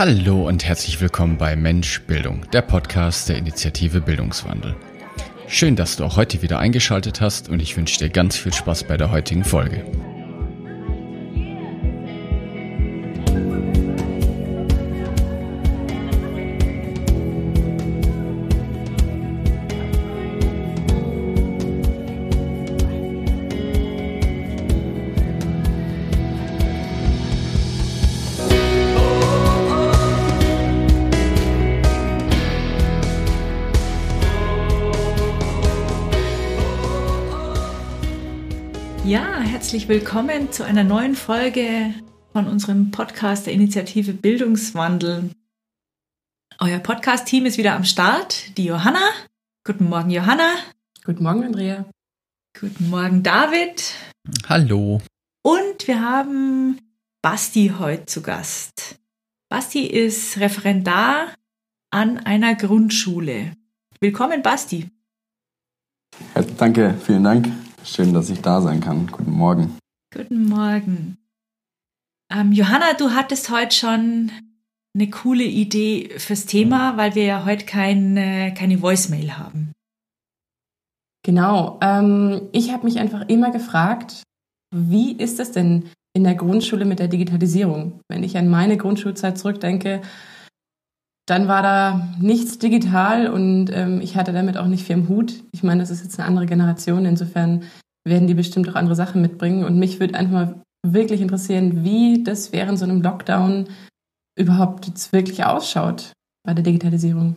Hallo und herzlich willkommen bei Mensch Bildung, der Podcast der Initiative Bildungswandel. Schön, dass du auch heute wieder eingeschaltet hast und ich wünsche dir ganz viel Spaß bei der heutigen Folge. Herzlich willkommen zu einer neuen Folge von unserem Podcast der Initiative Bildungswandel. Euer Podcast-Team ist wieder am Start. Die Johanna. Guten Morgen, Johanna. Guten Morgen, Andrea. Guten Morgen, David. Hallo. Und wir haben Basti heute zu Gast. Basti ist Referendar an einer Grundschule. Willkommen, Basti. Danke, vielen Dank. Schön, dass ich da sein kann. Guten Morgen. Guten Morgen. Ähm, Johanna, du hattest heute schon eine coole Idee fürs Thema, weil wir ja heute kein, keine Voicemail haben. Genau. Ähm, ich habe mich einfach immer gefragt, wie ist es denn in der Grundschule mit der Digitalisierung? Wenn ich an meine Grundschulzeit zurückdenke, dann war da nichts digital und ähm, ich hatte damit auch nicht viel im Hut. Ich meine, das ist jetzt eine andere Generation, insofern werden die bestimmt auch andere Sachen mitbringen. Und mich würde einfach mal wirklich interessieren, wie das während so einem Lockdown überhaupt jetzt wirklich ausschaut bei der Digitalisierung.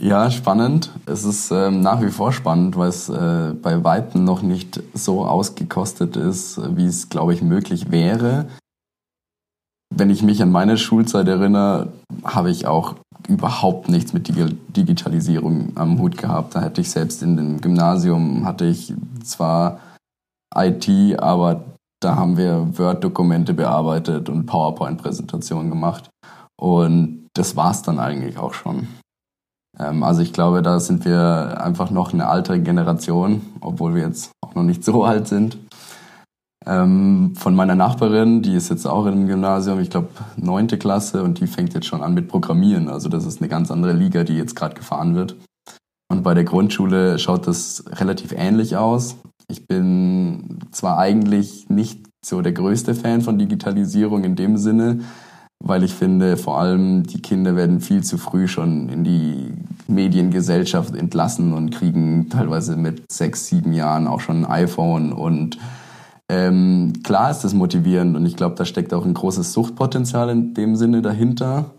Ja, spannend. Es ist ähm, nach wie vor spannend, weil es äh, bei Weitem noch nicht so ausgekostet ist, wie es, glaube ich, möglich wäre wenn ich mich an meine Schulzeit erinnere, habe ich auch überhaupt nichts mit Digitalisierung am Hut gehabt. Da hätte ich selbst in dem Gymnasium hatte ich zwar IT, aber da haben wir Word-Dokumente bearbeitet und PowerPoint-Präsentationen gemacht. Und das war es dann eigentlich auch schon. Ähm, also ich glaube, da sind wir einfach noch eine alte Generation, obwohl wir jetzt auch noch nicht so alt sind ähm, von meiner Nachbarin, die ist jetzt auch im Gymnasium, ich glaube neunte Klasse und die fängt jetzt schon an mit Programmieren. Also das ist eine ganz andere Liga, die jetzt gerade gefahren wird. Und bei der Grundschule schaut das relativ ähnlich aus. Ich bin zwar eigentlich nicht so der größte Fan von Digitalisierung in dem Sinne, weil ich finde, vor allem die Kinder werden viel zu früh schon in die Mediengesellschaft entlassen und kriegen teilweise mit sechs, sieben Jahren auch schon ein iPhone und ähm, klar ist das motivierend und ich glaube, da steckt auch ein großes Suchtpotenzial in dem Sinne dahinter.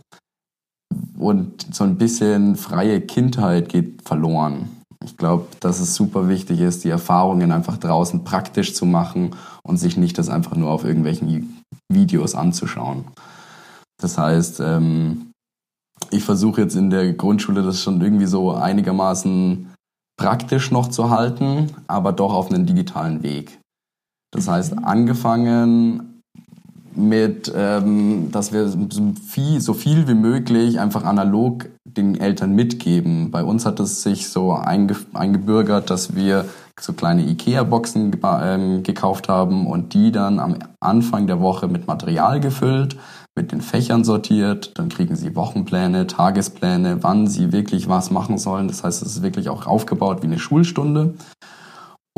Und so ein bisschen freie Kindheit geht verloren. Ich glaube, dass es super wichtig ist, die Erfahrungen einfach draußen praktisch zu machen und sich nicht das einfach nur auf irgendwelchen Videos anzuschauen. Das heißt, ähm, ich versuche jetzt in der Grundschule das schon irgendwie so einigermaßen praktisch noch zu halten, aber doch auf einen digitalen Weg. Das heißt, angefangen mit, ähm, dass wir so viel, so viel wie möglich einfach analog den Eltern mitgeben. Bei uns hat es sich so einge eingebürgert, dass wir so kleine Ikea-Boxen ähm, gekauft haben und die dann am Anfang der Woche mit Material gefüllt, mit den Fächern sortiert. Dann kriegen sie Wochenpläne, Tagespläne, wann sie wirklich was machen sollen. Das heißt, es ist wirklich auch aufgebaut wie eine Schulstunde.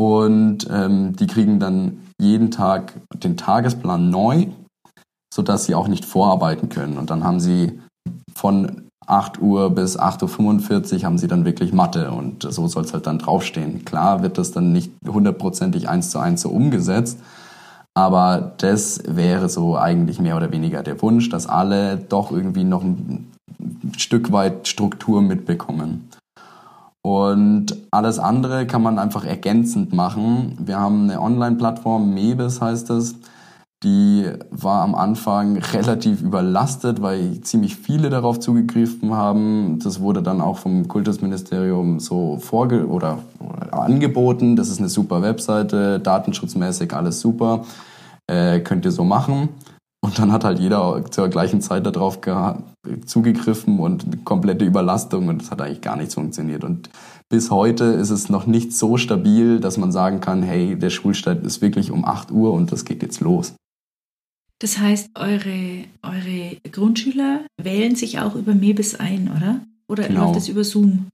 Und ähm, die kriegen dann jeden Tag den Tagesplan neu, sodass sie auch nicht vorarbeiten können. Und dann haben sie von 8 Uhr bis 8.45 Uhr haben sie dann wirklich Mathe und so soll es halt dann draufstehen. Klar wird das dann nicht hundertprozentig eins zu eins so umgesetzt, aber das wäre so eigentlich mehr oder weniger der Wunsch, dass alle doch irgendwie noch ein Stück weit Struktur mitbekommen. Und alles andere kann man einfach ergänzend machen. Wir haben eine Online-Plattform, Mebis heißt es. Die war am Anfang relativ überlastet, weil ziemlich viele darauf zugegriffen haben. Das wurde dann auch vom Kultusministerium so vorge oder, oder angeboten. Das ist eine super Webseite, datenschutzmäßig alles super. Äh, könnt ihr so machen. Und dann hat halt jeder zur gleichen Zeit darauf zugegriffen und komplette Überlastung und das hat eigentlich gar nichts funktioniert. Und bis heute ist es noch nicht so stabil, dass man sagen kann, hey, der Schulstart ist wirklich um 8 Uhr und das geht jetzt los. Das heißt, eure, eure Grundschüler wählen sich auch über Mebis ein, oder? Oder Genau. läuft das über Zoom?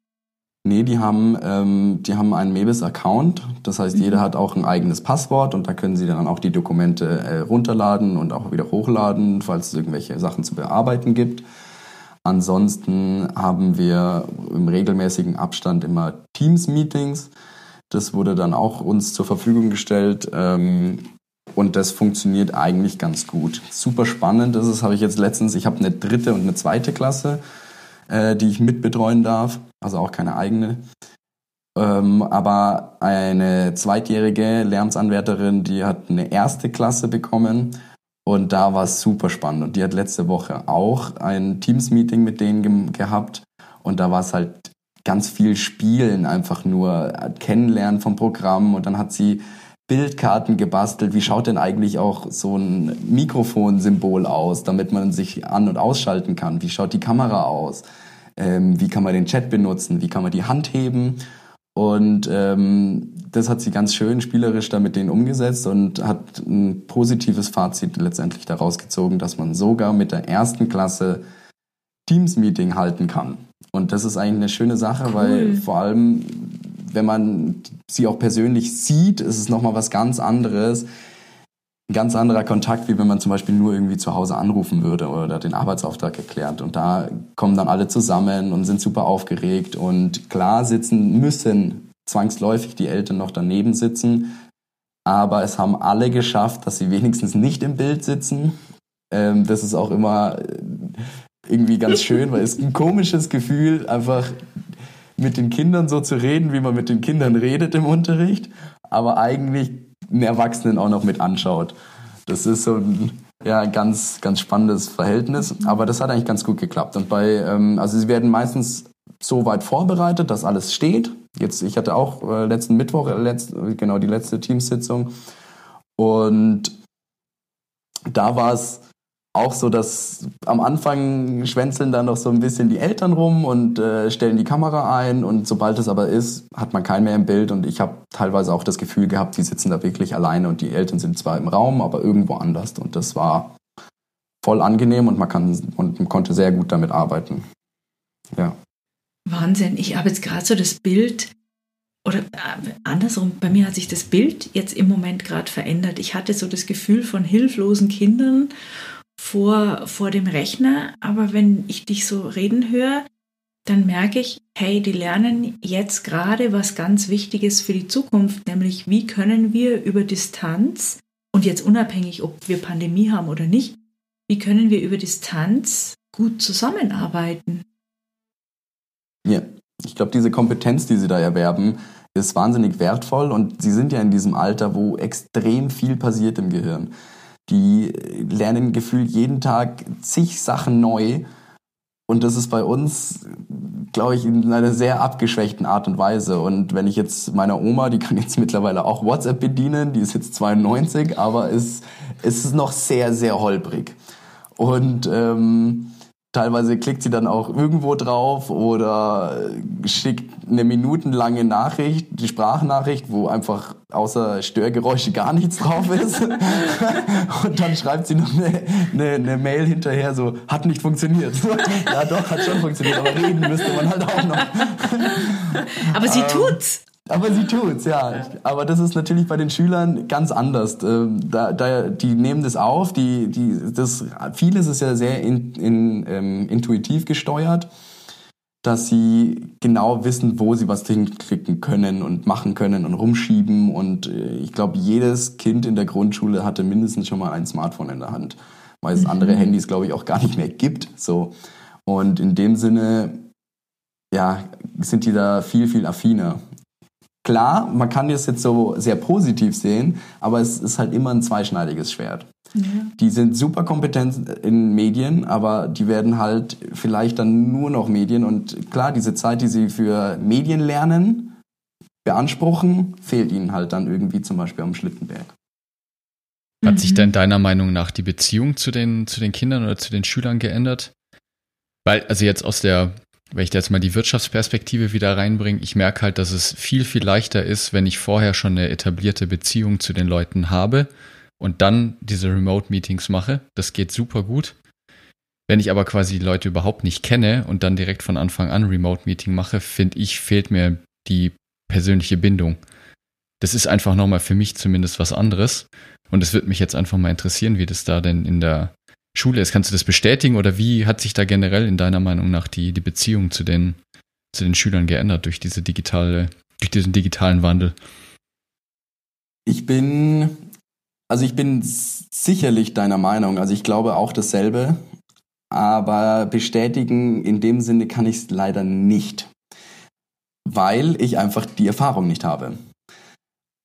Nee, die haben, ähm, die haben einen Mebis-Account. Das heißt, jeder hat auch ein eigenes Passwort und da können sie dann auch die Dokumente äh, runterladen und auch wieder hochladen, falls es irgendwelche Sachen zu bearbeiten gibt. Ansonsten haben wir im regelmäßigen Abstand immer Teams-Meetings. Das wurde dann auch uns zur Verfügung gestellt. Ähm, und das funktioniert eigentlich ganz gut. Super spannend ist es, habe ich jetzt letztens, ich habe eine dritte und eine zweite Klasse, äh, die ich mitbetreuen darf, also auch keine eigene. Ähm, aber eine zweitjährige Lernsanwärterin, die hat eine erste Klasse bekommen und da war es super spannend. Und die hat letzte Woche auch ein Teams-Meeting mit denen ge gehabt und da war es halt ganz viel Spielen, einfach nur Kennenlernen vom Programm und dann hat sie Bildkarten gebastelt. Wie schaut denn eigentlich auch so ein Mikrofonsymbol aus, damit man sich an- und ausschalten kann? Wie schaut die Kamera aus? Ähm, wie kann man den Chat benutzen? Wie kann man die Hand heben? Und ähm, das hat sie ganz schön spielerisch da mit denen umgesetzt und hat ein positives Fazit letztendlich daraus gezogen, dass man sogar mit der ersten Klasse Teams-Meeting halten kann. Und das ist eigentlich eine schöne Sache, Cool. weil vor allem, wenn man sie auch persönlich sieht, ist es nochmal was ganz anderes. Ein ganz anderer Kontakt, wie wenn man zum Beispiel nur irgendwie zu Hause anrufen würde oder den Arbeitsauftrag erklärt. Und da kommen dann alle zusammen und sind super aufgeregt. Und klar sitzen müssen zwangsläufig die Eltern noch daneben sitzen. Aber es haben alle geschafft, dass sie wenigstens nicht im Bild sitzen. Ähm, das ist auch immer äh, irgendwie ganz schön, weil es ein komisches Gefühl, einfach mit den Kindern so zu reden, wie man mit den Kindern redet im Unterricht, aber eigentlich Erwachsenen auch noch mit anschaut. Das ist so ein ja, ganz, ganz spannendes Verhältnis, aber das hat eigentlich ganz gut geklappt. Und bei, ähm, also sie werden meistens so weit vorbereitet, dass alles steht. Jetzt, ich hatte auch äh, letzten Mittwoch, äh, letzt, genau die letzte Teamsitzung und da war es auch so, dass am Anfang schwänzeln dann noch so ein bisschen die Eltern rum und äh, stellen die Kamera ein und sobald es aber ist, hat man keinen mehr im Bild und ich habe teilweise auch das Gefühl gehabt, die sitzen da wirklich alleine und die Eltern sind zwar im Raum, aber irgendwo anders und das war voll angenehm und man kann und man konnte sehr gut damit arbeiten. Ja. Wahnsinn. Ich habe jetzt gerade so das Bild, oder äh, andersrum, bei mir hat sich das Bild jetzt im Moment gerade verändert. Ich hatte so das Gefühl von hilflosen Kindern vor, vor dem Rechner, aber wenn ich dich so reden höre, dann merke ich, hey, die lernen jetzt gerade was ganz Wichtiges für die Zukunft, nämlich wie können wir über Distanz und jetzt unabhängig, ob wir Pandemie haben oder nicht, wie können wir über Distanz gut zusammenarbeiten? Ja, ich glaube, diese Kompetenz, die sie da erwerben, ist wahnsinnig wertvoll und sie sind ja in diesem Alter, wo extrem viel passiert im Gehirn. Die lernen gefühlt jeden Tag zig Sachen neu und das ist bei uns, glaube ich, in einer sehr abgeschwächten Art und Weise. Und wenn ich jetzt meiner Oma, die kann jetzt mittlerweile auch WhatsApp bedienen, die ist jetzt 92, aber es, es ist noch sehr, sehr holprig. Und ähm, teilweise klickt sie dann auch irgendwo drauf oder schickt eine minutenlange Nachricht, die Sprachnachricht, wo einfach außer Störgeräusche gar nichts drauf ist. Und dann schreibt sie noch eine, eine, eine Mail hinterher, so, hat nicht funktioniert. ja doch, hat schon funktioniert, aber reden müsste man halt auch noch. Aber sie tut's. Aber sie tut's, ja. Aber das ist natürlich bei den Schülern ganz anders. Ähm, Da, da, die nehmen das auf, die, die, das, vieles ist ja sehr in, in, ähm, intuitiv gesteuert, dass sie genau wissen, wo sie was hinklicken können und machen können und rumschieben. Und äh, ich glaube, jedes Kind in der Grundschule hatte mindestens schon mal ein Smartphone in der Hand, weil es andere Handys, glaube ich, auch gar nicht mehr gibt. So. Und in dem Sinne, ja, sind die da viel, viel affiner. Klar, man kann das jetzt so sehr positiv sehen, aber es ist halt immer ein zweischneidiges Schwert. Ja. Die sind super kompetent in Medien, aber die werden halt vielleicht dann nur noch Medien. Und klar, diese Zeit, die sie für Medien lernen, beanspruchen, fehlt ihnen halt dann irgendwie zum Beispiel am Schlittenberg. Hat sich Mhm. denn deiner Meinung nach die Beziehung zu den, zu den Kindern oder zu den Schülern geändert? Weil, also jetzt aus der, wenn ich da jetzt mal die Wirtschaftsperspektive wieder reinbringe, ich merke halt, dass es viel, viel leichter ist, wenn ich vorher schon eine etablierte Beziehung zu den Leuten habe, und dann diese Remote-Meetings mache. Das geht super gut. Wenn ich aber quasi die Leute überhaupt nicht kenne und dann direkt von Anfang an Remote-Meeting mache, finde ich, fehlt mir die persönliche Bindung. Das ist einfach nochmal für mich zumindest was anderes. Und es würde mich jetzt einfach mal interessieren, wie das da denn in der Schule ist. Kannst du das bestätigen oder wie hat sich da generell in deiner Meinung nach die, die Beziehung zu den, zu den Schülern geändert durch diese digitale, durch diesen digitalen Wandel? Ich bin, also ich bin sicherlich deiner Meinung. Also ich glaube auch dasselbe. Aber bestätigen in dem Sinne kann ich es leider nicht. Weil ich einfach die Erfahrung nicht habe.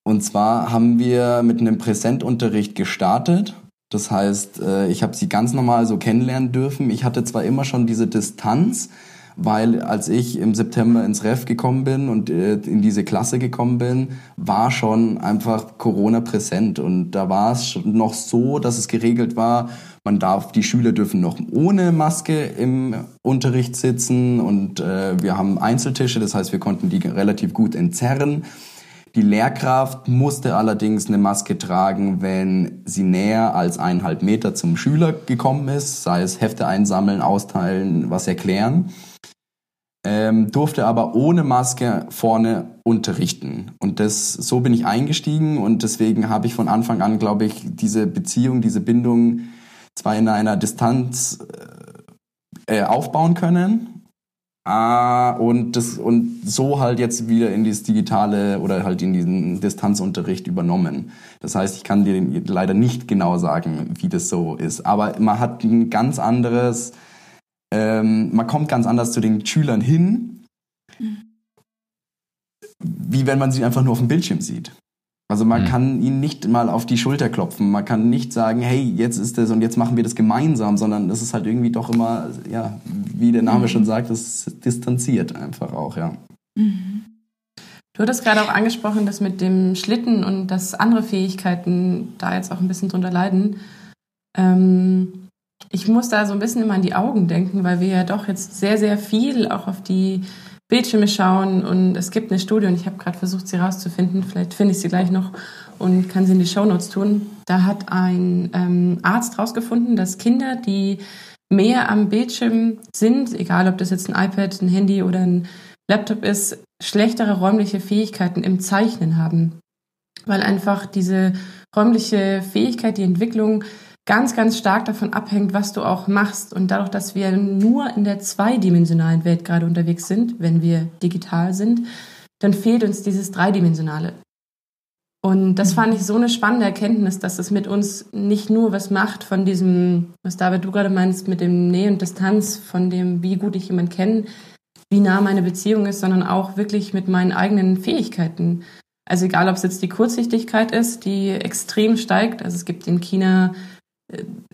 Und zwar haben wir mit einem Präsentunterricht gestartet. Das heißt, äh, ich habe sie ganz normal so kennenlernen dürfen. Ich hatte zwar immer schon diese Distanz, weil als ich im September ins Ref gekommen bin und äh, in diese Klasse gekommen bin, war schon einfach Corona präsent und da war es noch so, dass es geregelt war, man darf, die Schüler dürfen noch ohne Maske im Unterricht sitzen und äh, wir haben Einzeltische, das heißt, wir konnten die relativ gut entzerren. Die Lehrkraft musste allerdings eine Maske tragen, wenn sie näher als eineinhalb Meter zum Schüler gekommen ist, sei es Hefte einsammeln, austeilen, was erklären. Ähm, durfte aber ohne Maske vorne unterrichten. Und das, so bin ich eingestiegen und deswegen habe ich von Anfang an, glaube ich, diese Beziehung, diese Bindung zwar in einer Distanz äh, aufbauen können, Ah, und, das, und so halt jetzt wieder in dieses digitale oder halt in diesen Distanzunterricht übernommen. Das heißt, ich kann dir leider nicht genau sagen, wie das so ist. Aber man hat ein ganz anderes, ähm, man kommt ganz anders zu den Schülern hin, wie wenn man sie einfach nur auf dem Bildschirm sieht. Also man mhm. kann ihn nicht mal auf die Schulter klopfen. Man kann nicht sagen, hey, jetzt ist das und jetzt machen wir das gemeinsam, sondern das ist halt irgendwie doch immer, ja, wie der Name mhm. schon sagt, das distanziert einfach auch, ja. Mhm. Du hattest gerade auch angesprochen, dass mit dem Schlitten und dass andere Fähigkeiten da jetzt auch ein bisschen drunter leiden. Ähm, ich muss da so ein bisschen immer an die Augen denken, weil wir ja doch jetzt sehr, sehr viel auch auf die Bildschirme schauen und es gibt eine Studie und ich habe gerade versucht, sie rauszufinden. Vielleicht finde ich sie gleich noch und kann sie in die Shownotes tun. Da hat ein ähm, Arzt rausgefunden, dass Kinder, die mehr am Bildschirm sind, egal ob das jetzt ein iPad, ein Handy oder ein Laptop ist, schlechtere räumliche Fähigkeiten im Zeichnen haben. Weil einfach diese räumliche Fähigkeit, die Entwicklung ganz, ganz stark davon abhängt, was du auch machst. Und dadurch, dass wir nur in der zweidimensionalen Welt gerade unterwegs sind, wenn wir digital sind, dann fehlt uns dieses Dreidimensionale. Und das mhm. fand ich so eine spannende Erkenntnis, dass es mit uns nicht nur was macht von diesem, was David du gerade meinst, mit dem Nähe und Distanz, von dem, wie gut ich jemanden kenne, wie nah meine Beziehung ist, sondern auch wirklich mit meinen eigenen Fähigkeiten. Also egal, ob es jetzt die Kurzsichtigkeit ist, die extrem steigt. Also es gibt in China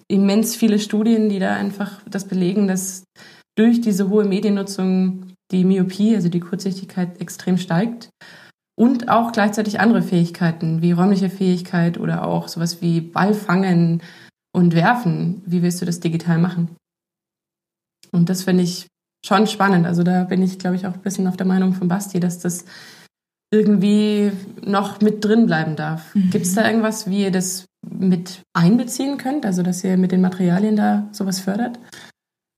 immens viele Studien, die da einfach das belegen, dass durch diese hohe Mediennutzung die Myopie, also die Kurzsichtigkeit, extrem steigt. Und auch gleichzeitig andere Fähigkeiten, wie räumliche Fähigkeit oder auch sowas wie Ball fangen und werfen. Wie willst du das digital machen? Und das finde ich schon spannend. Also da bin ich, glaube ich, auch ein bisschen auf der Meinung von Basti, dass das irgendwie noch mit drin bleiben darf. Mhm. Gibt es da irgendwas, wie ihr das mit einbeziehen könnt, also dass ihr mit den Materialien da sowas fördert?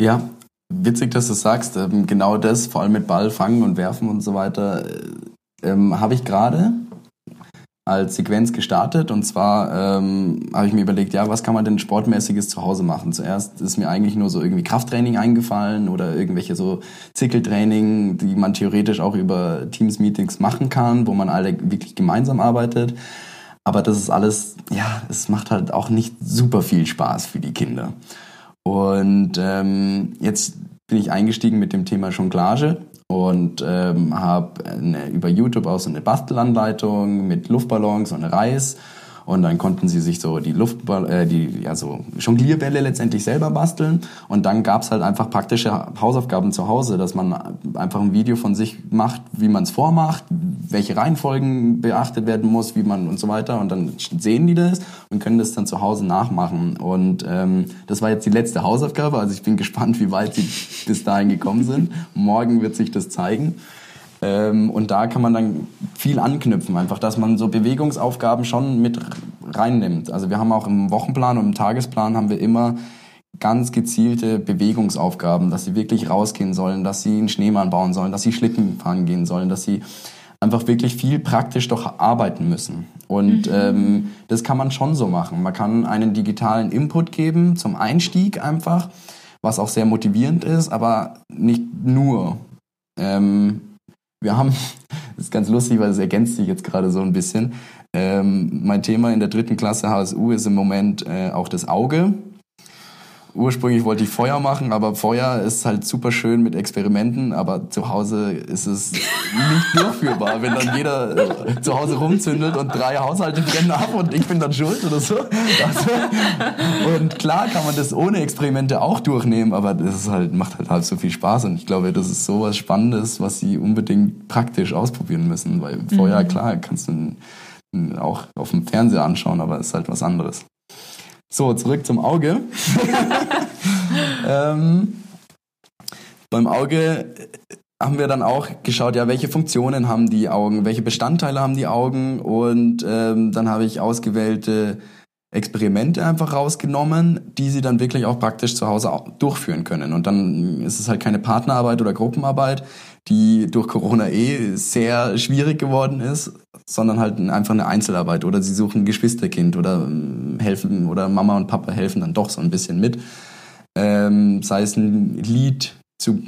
Ja, witzig, dass du sagst. Ähm, genau das, vor allem mit Ball fangen und werfen und so weiter, äh, ähm, habe ich gerade als Sequenz gestartet. Und zwar ähm, habe ich mir überlegt, ja, was kann man denn sportmäßiges zu Hause machen? Zuerst ist mir eigentlich nur so irgendwie Krafttraining eingefallen oder irgendwelche so Zickeltraining, die man theoretisch auch über Teams-Meetings machen kann, wo man alle wirklich gemeinsam arbeitet. Aber das ist alles, ja, es macht halt auch nicht super viel Spaß für die Kinder. Und ähm, jetzt bin ich eingestiegen mit dem Thema Jonglage und ähm, habe über YouTube auch so eine Bastelanleitung mit Luftballons und Reis und dann konnten sie sich so die Luftball, äh, die ja so Jonglierbälle letztendlich selber basteln. Und dann gab's halt einfach praktische Hausaufgaben zu Hause, dass man einfach ein Video von sich macht, wie man es vormacht, welche Reihenfolgen beachtet werden muss, wie man und so weiter. Und dann sehen die das und können das dann zu Hause nachmachen. Und ähm, das war jetzt die letzte Hausaufgabe. Also ich bin gespannt, wie weit sie bis dahin gekommen sind. Morgen wird sich das zeigen. Ähm, und da kann man dann viel anknüpfen, einfach, dass man so Bewegungsaufgaben schon mit reinnimmt. Also wir haben auch im Wochenplan und im Tagesplan haben wir immer ganz gezielte Bewegungsaufgaben, dass sie wirklich rausgehen sollen, dass sie einen Schneemann bauen sollen, dass sie Schlitten fahren gehen sollen, dass sie einfach wirklich viel praktisch doch arbeiten müssen. Und mhm. ähm, das kann man schon so machen. Man kann einen digitalen Input geben zum Einstieg einfach, was auch sehr motivierend ist, aber nicht nur. Ähm, wir haben, das ist ganz lustig, weil es ergänzt sich jetzt gerade so ein bisschen. Ähm, mein Thema in der dritten Klasse HSU ist im Moment äh, auch das Auge. Ursprünglich wollte ich Feuer machen, aber Feuer ist halt super schön mit Experimenten, aber zu Hause ist es nicht durchführbar, wenn dann jeder äh, zu Hause rumzündelt und drei Haushalte brennen ab und ich bin dann schuld oder so. Also, und klar kann man das ohne Experimente auch durchnehmen, aber das ist halt, macht halt halb so viel Spaß und ich glaube, das ist so was Spannendes, was sie unbedingt praktisch ausprobieren müssen, weil Feuer, mhm. klar, kannst du auch auf dem Fernseher anschauen, aber ist halt was anderes. So, zurück zum Auge. ähm, beim Auge haben wir dann auch geschaut, ja, welche Funktionen haben die Augen, welche Bestandteile haben die Augen und ähm, dann habe ich ausgewählte Experimente einfach rausgenommen, die sie dann wirklich auch praktisch zu Hause durchführen können. Und dann ist es halt keine Partnerarbeit oder Gruppenarbeit, die durch Corona eh sehr schwierig geworden ist, sondern halt einfach eine Einzelarbeit oder sie suchen ein Geschwisterkind oder ähm, helfen oder Mama und Papa helfen dann doch so ein bisschen mit. Ähm, sei es ein Lied zu,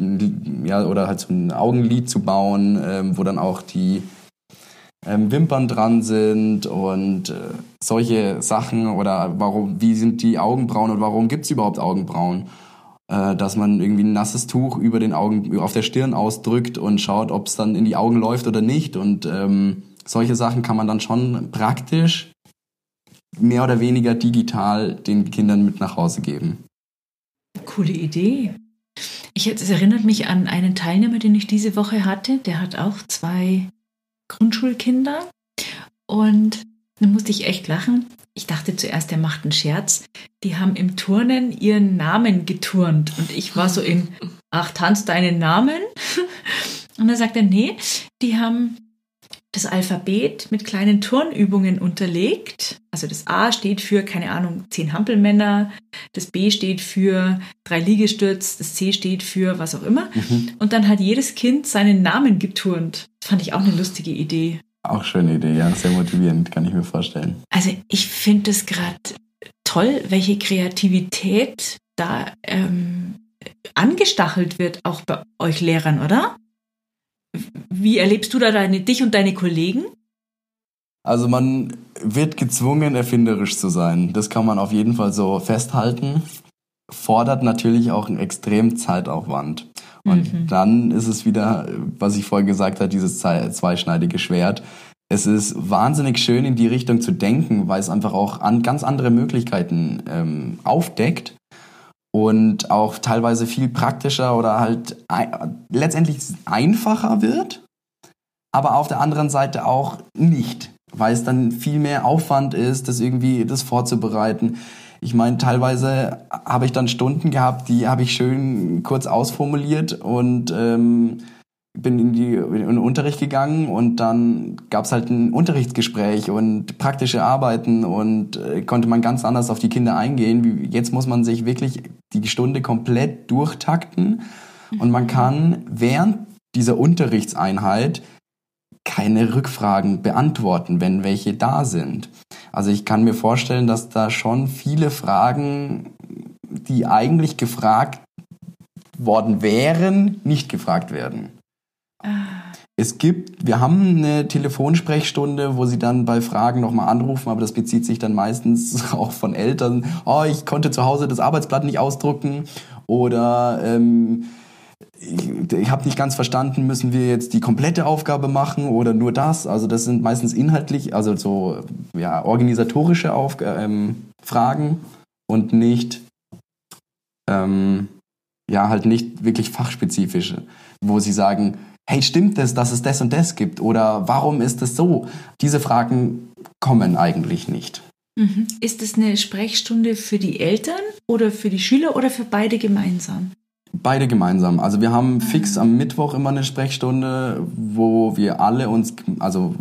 ja, oder halt so ein Augenlid zu bauen, ähm, wo dann auch die ähm, Wimpern dran sind und äh, solche Sachen oder warum, wie sind die Augenbrauen und warum gibt es überhaupt Augenbrauen? Äh, dass man irgendwie ein nasses Tuch über den Augen, auf der Stirn ausdrückt und schaut, ob es dann in die Augen läuft oder nicht. Und ähm, solche Sachen kann man dann schon praktisch mehr oder weniger digital den Kindern mit nach Hause geben. Coole Idee. Ich, es erinnert mich an einen Teilnehmer, den ich diese Woche hatte. Der hat auch zwei Grundschulkinder. Und da musste ich echt lachen. Ich dachte zuerst, er macht einen Scherz. Die haben im Turnen ihren Namen geturnt. Und ich war so in, ach, tanzt deinen Namen? Und dann sagt er, nee, die haben das Alphabet mit kleinen Turnübungen unterlegt. Also das A steht für, keine Ahnung, zehn Hampelmänner, das B steht für drei Liegestütz, das C steht für was auch immer. Mhm. Und dann hat jedes Kind seinen Namen geturnt. Das fand ich auch eine lustige Idee. Auch schöne Idee, ja, sehr motivierend, kann ich mir vorstellen. Also ich finde es gerade toll, welche Kreativität da ähm, angestachelt wird, auch bei euch Lehrern, oder? Wie erlebst du da deine, dich und deine Kollegen? Also man wird gezwungen, erfinderisch zu sein. Das kann man auf jeden Fall so festhalten. Fordert natürlich auch einen extremen Zeitaufwand. Und mhm. dann ist es wieder, was ich vorher gesagt habe, dieses zweischneidige Schwert. Es ist wahnsinnig schön in die Richtung zu denken, weil es einfach auch an ganz andere Möglichkeiten ähm, aufdeckt und auch teilweise viel praktischer oder halt letztendlich einfacher wird, aber auf der anderen Seite auch nicht, weil es dann viel mehr Aufwand ist, das irgendwie das vorzubereiten. Ich meine, teilweise habe ich dann Stunden gehabt, die habe ich schön kurz ausformuliert und ähm, bin in, die, in den Unterricht gegangen und dann gab es halt ein Unterrichtsgespräch und praktische Arbeiten und äh, konnte man ganz anders auf die Kinder eingehen. Jetzt muss man sich wirklich die Stunde komplett durchtakten und man kann während dieser Unterrichtseinheit keine Rückfragen beantworten, wenn welche da sind. Also ich kann mir vorstellen, dass da schon viele Fragen, die eigentlich gefragt worden wären, nicht gefragt werden. Es gibt, wir haben eine Telefonsprechstunde, wo sie dann bei Fragen nochmal anrufen, aber das bezieht sich dann meistens auch von Eltern. Oh, ich konnte zu Hause das Arbeitsblatt nicht ausdrucken oder ähm, ich, ich habe nicht ganz verstanden, müssen wir jetzt die komplette Aufgabe machen oder nur das? Also das sind meistens inhaltlich, also so ja, organisatorische Auf ähm, Fragen und nicht ähm, ja halt nicht wirklich fachspezifische, wo sie sagen, hey, stimmt es, dass es das und das gibt? Oder warum ist es so? Diese Fragen kommen eigentlich nicht. Mhm. Ist es eine Sprechstunde für die Eltern oder für die Schüler oder für beide gemeinsam? Beide gemeinsam. Also wir haben fix am Mittwoch immer eine Sprechstunde, wo wir alle uns, also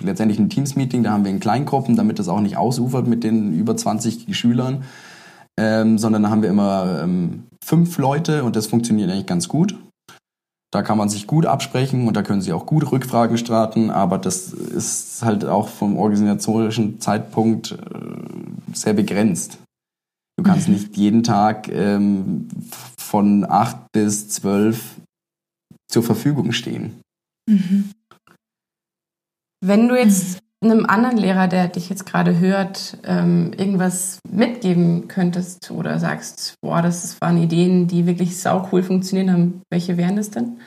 letztendlich ein Teams-Meeting, da haben wir in Kleingruppen, damit das auch nicht ausufert mit den über 20 Schülern, ähm, sondern da haben wir immer ähm, fünf Leute und das funktioniert eigentlich ganz gut. Da kann man sich gut absprechen und da können sie auch gut Rückfragen starten, aber das ist halt auch vom organisatorischen Zeitpunkt äh, sehr begrenzt. Du kannst nicht jeden Tag ähm, von acht bis zwölf zur Verfügung stehen. Mhm. Wenn du jetzt einem anderen Lehrer, der dich jetzt gerade hört, ähm, irgendwas mitgeben könntest oder sagst, boah, das waren Ideen, die wirklich sau cool funktionieren haben, welche wären das denn?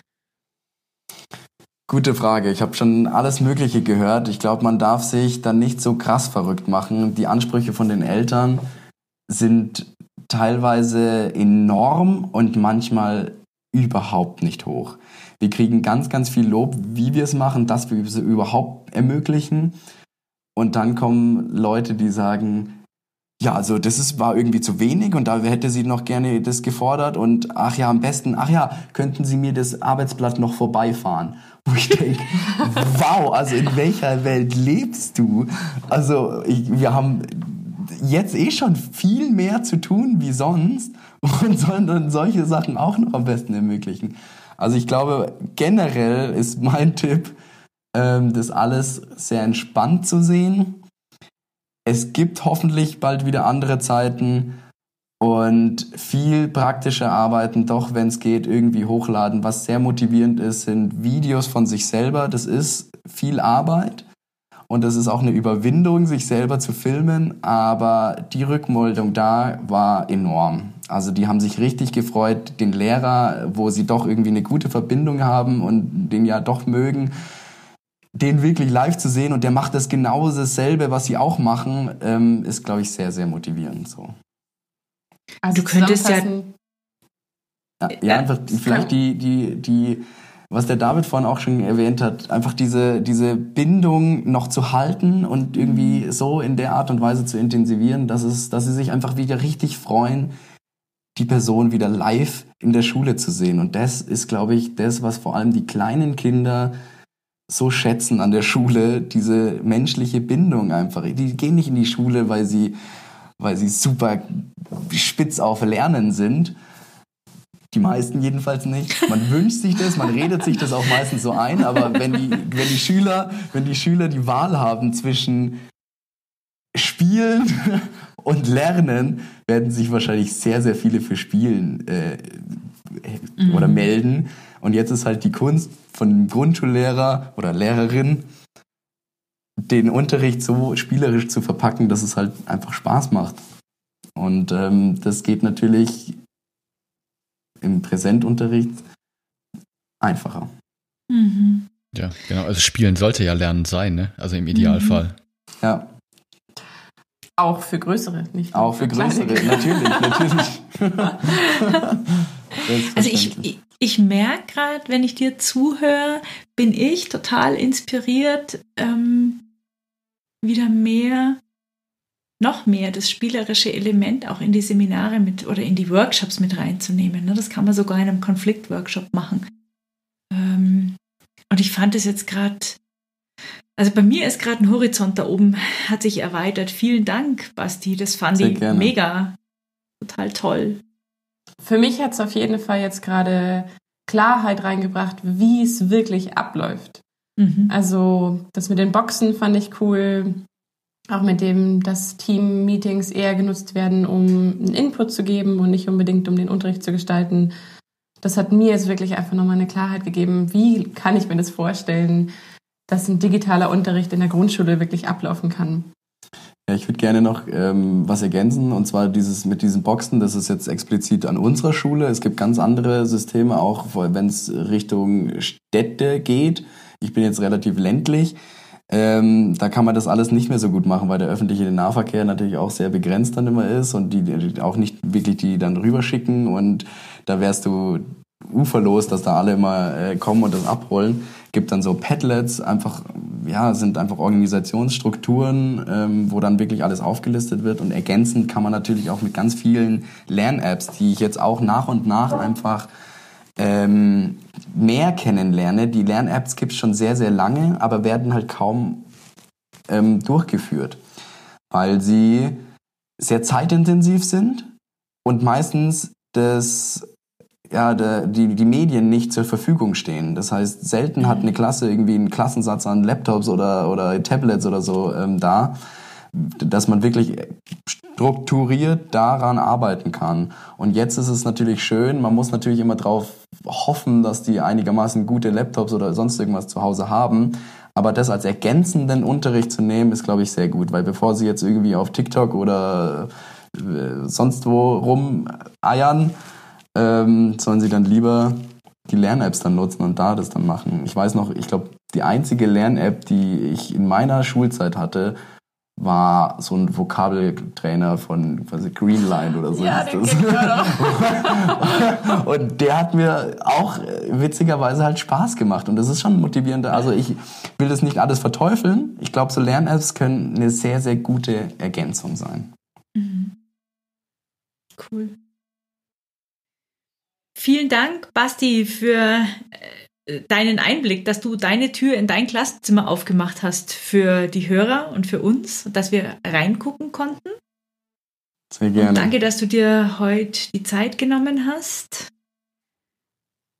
Gute Frage. Ich habe schon alles Mögliche gehört. Ich glaube, man darf sich dann nicht so krass verrückt machen. Die Ansprüche von den Eltern sind teilweise enorm und manchmal überhaupt nicht hoch. Wir kriegen ganz, ganz viel Lob, wie wir es machen, dass wir es überhaupt ermöglichen. Und dann kommen Leute, die sagen, ja, also das ist, war irgendwie zu wenig und da hätte sie noch gerne das gefordert und ach ja, am besten, ach ja, könnten Sie mir das Arbeitsblatt noch vorbeifahren? Wo ich denke, wow, also in welcher Welt lebst du? Also ich, wir haben jetzt eh schon viel mehr zu tun wie sonst und sollen dann solche Sachen auch noch am besten ermöglichen. Also ich glaube, generell ist mein Tipp, ähm, das alles sehr entspannt zu sehen. Es gibt hoffentlich bald wieder andere Zeiten und viel praktische Arbeiten, doch wenn es geht, irgendwie hochladen. Was sehr motivierend ist, sind Videos von sich selber. Das ist viel Arbeit und das ist auch eine Überwindung, sich selber zu filmen, aber die Rückmeldung da war enorm. Also die haben sich richtig gefreut, den Lehrer, wo sie doch irgendwie eine gute Verbindung haben und den ja doch mögen, den wirklich live zu sehen und der macht das genau dasselbe, was sie auch machen, ähm, ist, glaube ich, sehr, sehr motivierend. So. Also du könntest ja, ja, ja einfach vielleicht die, die, die, was der David vorhin auch schon erwähnt hat, einfach diese, diese Bindung noch zu halten und irgendwie so in der Art und Weise zu intensivieren, dass es, dass sie sich einfach wieder richtig freuen, die Person wieder live in der Schule zu sehen. Und das ist, glaube ich, das, was vor allem die kleinen Kinder so schätzen an der Schule, diese menschliche Bindung einfach. Die gehen nicht in die Schule, weil sie, weil sie super spitz auf Lernen sind. Die meisten jedenfalls nicht. Man wünscht sich das, man redet sich das auch meistens so ein, aber wenn die, wenn die Schüler, wenn die Schüler die Wahl haben zwischen Spielen und Lernen, werden sich wahrscheinlich sehr, sehr viele für Spielen äh, mhm. oder melden. Und jetzt ist halt die Kunst von dem Grundschullehrer oder Lehrerin, den Unterricht so spielerisch zu verpacken, dass es halt einfach Spaß macht. Und ähm, das geht natürlich im Präsentunterricht einfacher. Mhm. Ja, genau. Also Spielen sollte ja Lernen sein, ne? Also im Idealfall. Mhm. Ja. Auch für größere, nicht Auch für, für größere, natürlich, natürlich. also ich, ich merke gerade, wenn ich dir zuhöre, bin ich total inspiriert, ähm, wieder mehr, noch mehr das spielerische Element auch in die Seminare mit oder in die Workshops mit reinzunehmen. Ne? Das kann man sogar in einem Konfliktworkshop machen. Ähm, und ich fand es jetzt gerade, also bei mir ist gerade ein Horizont da oben, hat sich erweitert. Vielen Dank, Basti. Das fand Sehr ich gerne. mega. Total toll. Für mich hat es auf jeden Fall jetzt gerade Klarheit reingebracht, wie es wirklich abläuft. Mhm. Also das mit den Boxen fand ich cool. Auch mit dem, dass Team-Meetings eher genutzt werden, um einen Input zu geben und nicht unbedingt um den Unterricht zu gestalten. Das hat mir jetzt wirklich einfach nochmal eine Klarheit gegeben. Wie kann ich mir das vorstellen, dass ein digitaler Unterricht in der Grundschule wirklich ablaufen kann? Ja, ich würde gerne noch ähm, was ergänzen und zwar dieses mit diesen Boxen, das ist jetzt explizit an unserer Schule. Es gibt ganz andere Systeme, auch wenn es Richtung Städte geht. Ich bin jetzt relativ ländlich. Ähm, da kann man das alles nicht mehr so gut machen, weil der öffentliche Nahverkehr natürlich auch sehr begrenzt dann immer ist und die, die auch nicht wirklich die dann rüberschicken und da wärst du uferlos, dass da alle immer äh, kommen und das abholen. Gibt dann so Padlets, einfach ja, sind einfach Organisationsstrukturen, ähm, wo dann wirklich alles aufgelistet wird. Und ergänzend kann man natürlich auch mit ganz vielen Lern-Apps, die ich jetzt auch nach und nach einfach ähm, mehr kennenlerne. Die Lern-Apps gibt es schon sehr, sehr lange, aber werden halt kaum ähm, durchgeführt, weil sie sehr zeitintensiv sind und meistens das ja, der, die, die Medien nicht zur Verfügung stehen. Das heißt, selten hat eine Klasse irgendwie einen Klassensatz an Laptops oder, oder Tablets oder so ähm, da, dass man wirklich strukturiert daran arbeiten kann. Und jetzt ist es natürlich schön, man muss natürlich immer darauf hoffen, dass die einigermaßen gute Laptops oder sonst irgendwas zu Hause haben. Aber das als ergänzenden Unterricht zu nehmen, ist, glaube ich, sehr gut, weil bevor sie jetzt irgendwie auf TikTok oder äh, sonst wo rumeiern, ähm, sollen sie dann lieber die Lern-Apps dann nutzen und da das dann machen. Ich weiß noch, ich glaube, die einzige Lern-App, die ich in meiner Schulzeit hatte, war so ein Vokabeltrainer von quasi Greenline oder so. Ja, den auch Und der hat mir auch witzigerweise halt Spaß gemacht. Und das ist schon motivierend. Also ich will das nicht alles verteufeln. Ich glaube, so Lern-Apps können eine sehr, sehr gute Ergänzung sein. Mhm. Cool. Vielen Dank, Basti, für äh, deinen Einblick, dass du deine Tür in dein Klassenzimmer aufgemacht hast für die Hörer und für uns, dass wir reingucken konnten. Sehr gerne. Und danke, dass du dir heute die Zeit genommen hast.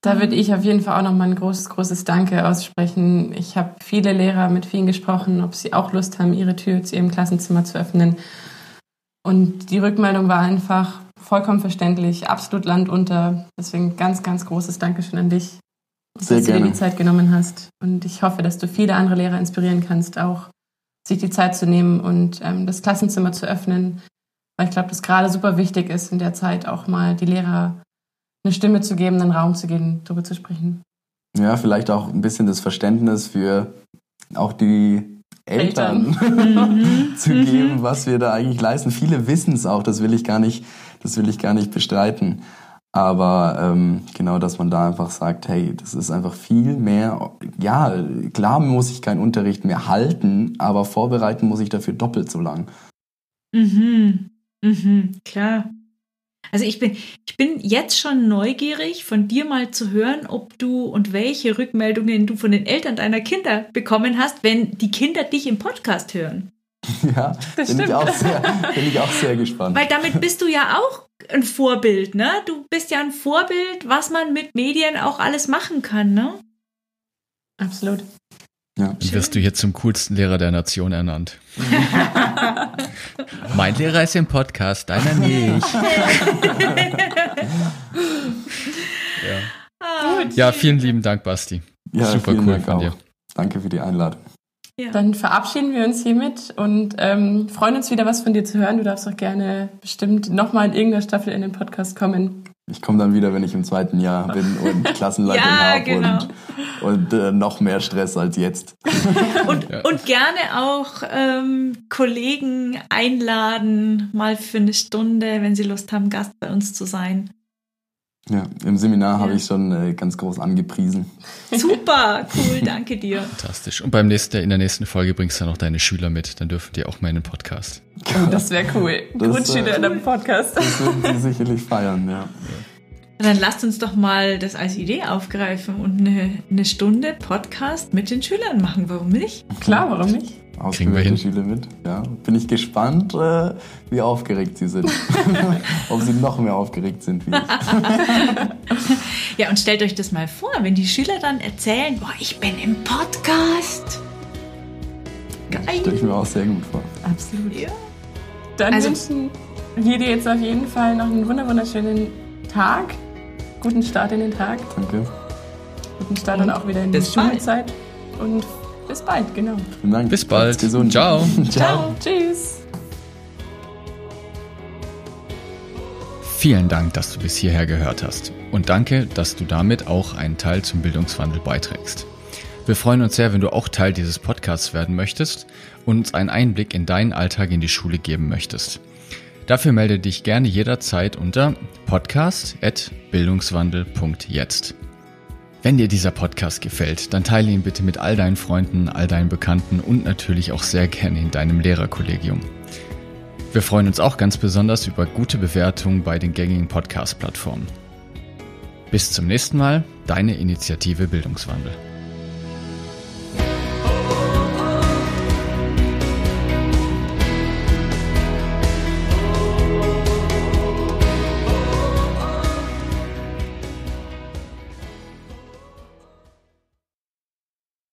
Da würde ich auf jeden Fall auch nochmal ein großes, großes Danke aussprechen. Ich habe viele Lehrer mit vielen gesprochen, ob sie auch Lust haben, ihre Tür zu ihrem Klassenzimmer zu öffnen. Und die Rückmeldung war einfach, vollkommen verständlich, absolut Land unter. Deswegen ganz, ganz großes Dankeschön an dich, Sehr dass gerne. du dir die Zeit genommen hast. Und ich hoffe, dass du viele andere Lehrer inspirieren kannst, auch sich die Zeit zu nehmen und ähm, das Klassenzimmer zu öffnen. Weil ich glaube, dass gerade super wichtig ist, in der Zeit auch mal die Lehrer eine Stimme zu geben, einen Raum zu geben, darüber zu sprechen. Ja, vielleicht auch ein bisschen das Verständnis für auch die Eltern, Eltern. zu mhm. geben, was wir da eigentlich leisten. Viele wissen es auch, das will ich gar nicht, das will ich gar nicht bestreiten. Aber ähm, genau, dass man da einfach sagt, hey, das ist einfach viel mehr. Ja, klar muss ich keinen Unterricht mehr halten, aber vorbereiten muss ich dafür doppelt so lang. Mhm, mhm, klar. Also ich bin, ich bin jetzt schon neugierig, von dir mal zu hören, ob du und welche Rückmeldungen du von den Eltern deiner Kinder bekommen hast, wenn die Kinder dich im Podcast hören. Ja, das bin, ich auch sehr, bin ich auch sehr gespannt. Weil damit bist du ja auch ein Vorbild, ne? Du bist ja ein Vorbild, was man mit Medien auch alles machen kann, ne? Absolut. Ja. Dann wirst du jetzt zum coolsten Lehrer der Nation ernannt. mein Lehrer ist im Podcast, deiner nicht. ja. Ah, ja, vielen lieben Dank, Basti. Ja, Super cool Dank von dir. Auch. Danke für die Einladung. Ja. Dann verabschieden wir uns hiermit und ähm, freuen uns wieder, was von dir zu hören. Du darfst auch gerne bestimmt nochmal in irgendeiner Staffel in den Podcast kommen. Ich komme dann wieder, wenn ich im zweiten Jahr bin und Klassenleitung ja, habe genau. und, und äh, noch mehr Stress als jetzt. und, ja. und gerne auch ähm, Kollegen einladen, mal für eine Stunde, wenn sie Lust haben, Gast bei uns zu sein. Ja, im Seminar ja. habe ich schon äh, ganz groß angepriesen. Super, cool, danke dir. Fantastisch. Und beim nächsten, in der nächsten Folge bringst du dann noch deine Schüler mit, dann dürfen die auch mal in den Podcast. Oh, das wäre cool. Das, Grundschüler äh, in einem Podcast. Das würden sie sicherlich feiern, ja. ja. Dann lasst uns doch mal das als Idee aufgreifen und eine, eine Stunde Podcast mit den Schülern machen. Warum nicht? Klar, warum nicht? Kriegen wir hin. Schüler mit. Ja, bin ich gespannt, äh, wie aufgeregt sie sind. Ob sie noch mehr aufgeregt sind wie ich. ja, und stellt euch das mal vor, wenn die Schüler dann erzählen, boah, ich bin im Podcast. Geil. Das stelle ich mir auch sehr gut vor. Absolut. Ja. Dann also, wünschen wir dir jetzt auf jeden Fall noch einen wunderschönen Tag. Guten Start in den Tag. Danke. Guten Start und dann auch wieder in die Schulzeit. Und bis bald, genau. Vielen Dank. Bis bald. Gesund. Ciao. Ciao. Ciao. Tschüss. Vielen Dank, dass du bis hierher gehört hast. Und danke, dass du damit auch einen Teil zum Bildungswandel beiträgst. Wir freuen uns sehr, wenn du auch Teil dieses Podcasts werden möchtest und uns einen Einblick in deinen Alltag in die Schule geben möchtest. Dafür melde dich gerne jederzeit unter podcast.bildungswandel.jetzt. Wenn dir dieser Podcast gefällt, dann teile ihn bitte mit all deinen Freunden, all deinen Bekannten und natürlich auch sehr gerne in deinem Lehrerkollegium. Wir freuen uns auch ganz besonders über gute Bewertungen bei den gängigen Podcast-Plattformen. Bis zum nächsten Mal, deine Initiative Bildungswandel.